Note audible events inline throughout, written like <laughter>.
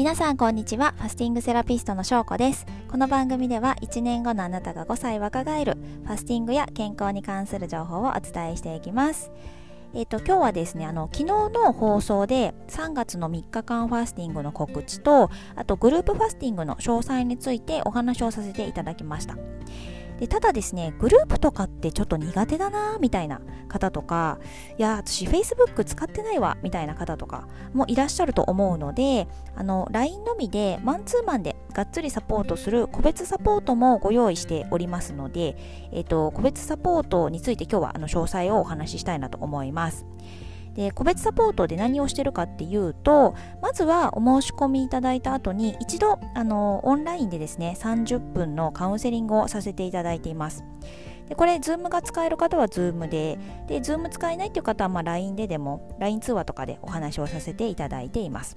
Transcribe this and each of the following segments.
皆さんこんにちは。ファスティングセラピストのしょうこです。この番組では1年後のあなたが5歳若返るファスティングや健康に関する情報をお伝えしていきます。えっ、と今日はですねあの昨日の放送で3月の3日間ファスティングの告知とあとグループファスティングの詳細についてお話をさせていただきました。でただですねグループとかってちょっと苦手だなみたいな方とかいや私 Facebook 使ってないわみたいな方とかもいらっしゃると思うのであの LINE のみでマンツーマンでがっつりサポートする個別サポートもご用意しておりますので、えーと、個別サポートについて今日はあの詳細をお話ししたいなと思います。で個別サポートで何をしてるかっていうとまずはお申し込みいただいた後に一度あのオンラインでですね30分のカウンセリングをさせていただいています。でこれ Zoom が使える方は Zoom でで Zoom 使えないっていう方はまあ LINE ででも LINE 通話とかでお話をさせていただいています。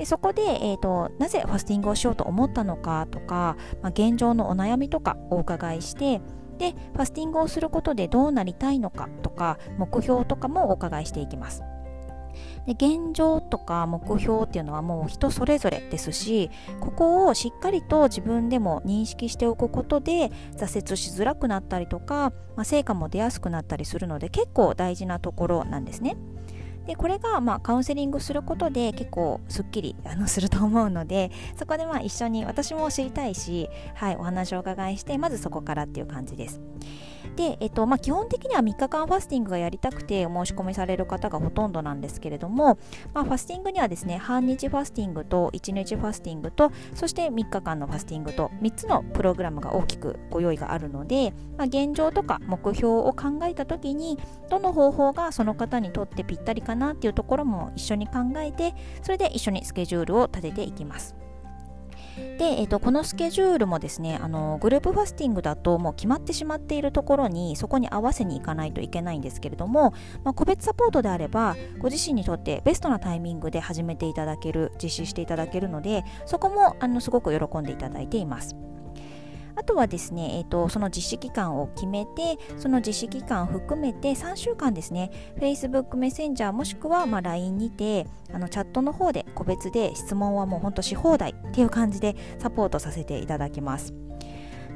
でそこで、えーと、なぜファスティングをしようと思ったのかとか、まあ、現状のお悩みとかお伺いしてでファスティングをすることでどうなりたいのかとか目標とかもお伺いしていきますで現状とか目標っていうのはもう人それぞれですしここをしっかりと自分でも認識しておくことで挫折しづらくなったりとか、まあ、成果も出やすくなったりするので結構大事なところなんですね。でこれがまあカウンセリングすることで結構すっきりあの <laughs> すると思うのでそこでまあ一緒に私も知りたいし、はい、お話をお伺いしてまずそこからっていう感じです。で、えっとまあ、基本的には3日間ファスティングがやりたくてお申し込みされる方がほとんどなんですけれども、まあ、ファスティングにはですね半日ファスティングと1日ファスティングとそして3日間のファスティングと3つのプログラムが大きくご用意があるので、まあ、現状とか目標を考えた時にどの方法がその方にとってぴったりかなっていうところも一緒に考えてそれで一緒にスケジュールを立てていきます。で、えーと、このスケジュールもですねあのグループファスティングだともう決まってしまっているところにそこに合わせにいかないといけないんですけれども、まあ、個別サポートであればご自身にとってベストなタイミングで始めていただける実施していただけるのでそこもあのすごく喜んでいただいています。あとはですね、えーと、その実施期間を決めて、その実施期間を含めて3週間ですね、Facebook メッセンジャーもしくはまあ LINE にて、あのチャットの方で個別で質問はもうほんとし放題っていう感じでサポートさせていただきます。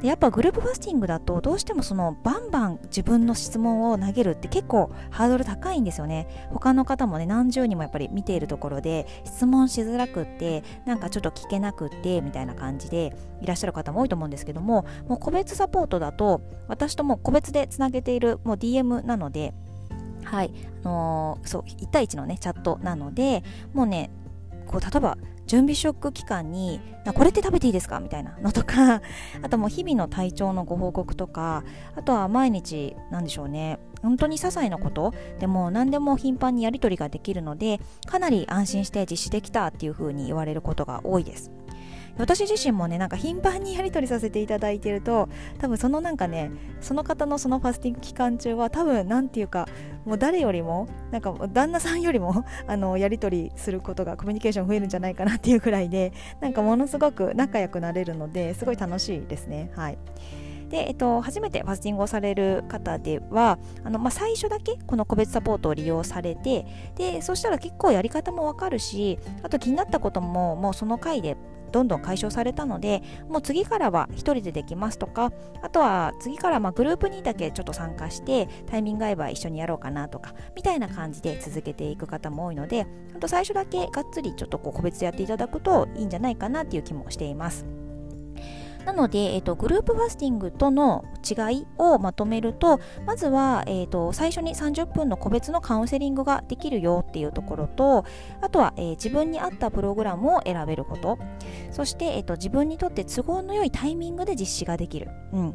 でやっぱグループファスティングだとどうしてもそのバンバン自分の質問を投げるって結構ハードル高いんですよね。他の方もね何十人もやっぱり見ているところで質問しづらくってなんかちょっと聞けなくってみたいな感じでいらっしゃる方も多いと思うんですけどももう個別サポートだと私とも個別でつなげているもう DM なのではい、あのー、そう1対1のねチャットなのでもうねこう例えば準備食期間にこれって食べていいですか？みたいなのとか <laughs> あともう日々の体調のご報告とかあとは毎日なんでしょうね本当に些細なことでも何でも頻繁にやり取りができるのでかなり安心して実施できたっていう風に言われることが多いです私自身もねなんか頻繁にやり取りさせていただいてると多分そのなんかねその方のそのファスティング期間中は多分なんていうかもう誰よりもなんか旦那さんよりも <laughs> あのやり取りすることがコミュニケーション増えるんじゃないかなっていうくらいでなんかものすごく仲良くなれるのですごい楽しいですね。はい。で、えっと、初めてファスティングをされる方ではあの、まあ、最初だけこの個別サポートを利用されてでそしたら結構やり方もわかるしあと気になったことももうその回でどんどん解消されたのでもう次からは1人でできますとかあとは次からまグループにだけちょっと参加してタイミング合えば一緒にやろうかなとかみたいな感じで続けていく方も多いのでと最初だけがっつりちょっとこう個別でやっていただくといいんじゃないかなっていう気もしています。なので、えーと、グループファスティングとの違いをまとめるとまずは、えーと、最初に30分の個別のカウンセリングができるよっていうところとあとは、えー、自分に合ったプログラムを選べること。そして、えーと、自分にとって都合の良いタイミングで実施ができる、うん、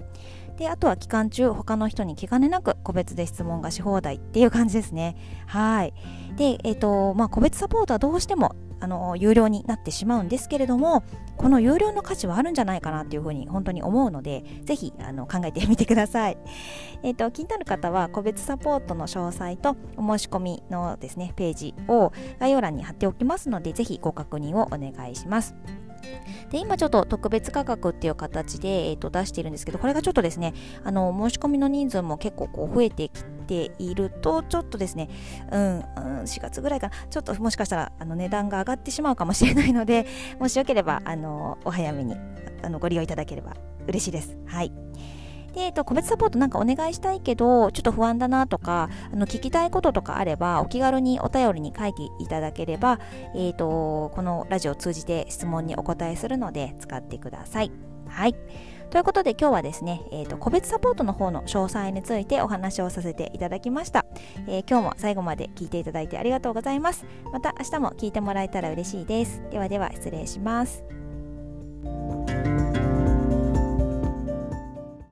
であとは期間中他の人に気兼ねなく個別で質問がし放題っていう感じですね。はい。で、えーとまあ、個別サポートはどうしてもあの有料になってしまうんですけれどもこの有料の価値はあるんじゃないかなっていうふうに本当に思うのでぜひあの考えてみてください、<laughs> えーと、気になる方は個別サポートの詳細とお申し込みのですねページを概要欄に貼っておきますのでぜひご確認をお願いします。で今ちょっと特別価格っていう形で、えー、と出しているんですけどこれがちょっとですねあの申し込みの人数も結構こう増えてきてているとちょっとですね、うん、うん、4月ぐらいかなちょっともしかしたらあの値段が上がってしまうかもしれないので <laughs> もしよければあのお早めにあのご利用いただければ嬉しいです。はいで、えっと、個別サポートなんかお願いしたいけど、ちょっと不安だなとか、あの、聞きたいこととかあれば、お気軽にお便りに書いていただければ、えっ、と、このラジオを通じて質問にお答えするので、使ってください。はい。ということで今日はですね、えーと、個別サポートの方の詳細についてお話をさせていただきました、えー、今日も最後まで聞いていただいてありがとうございます。また明日も聞いてもらえたら嬉しいです。ではでは失礼します。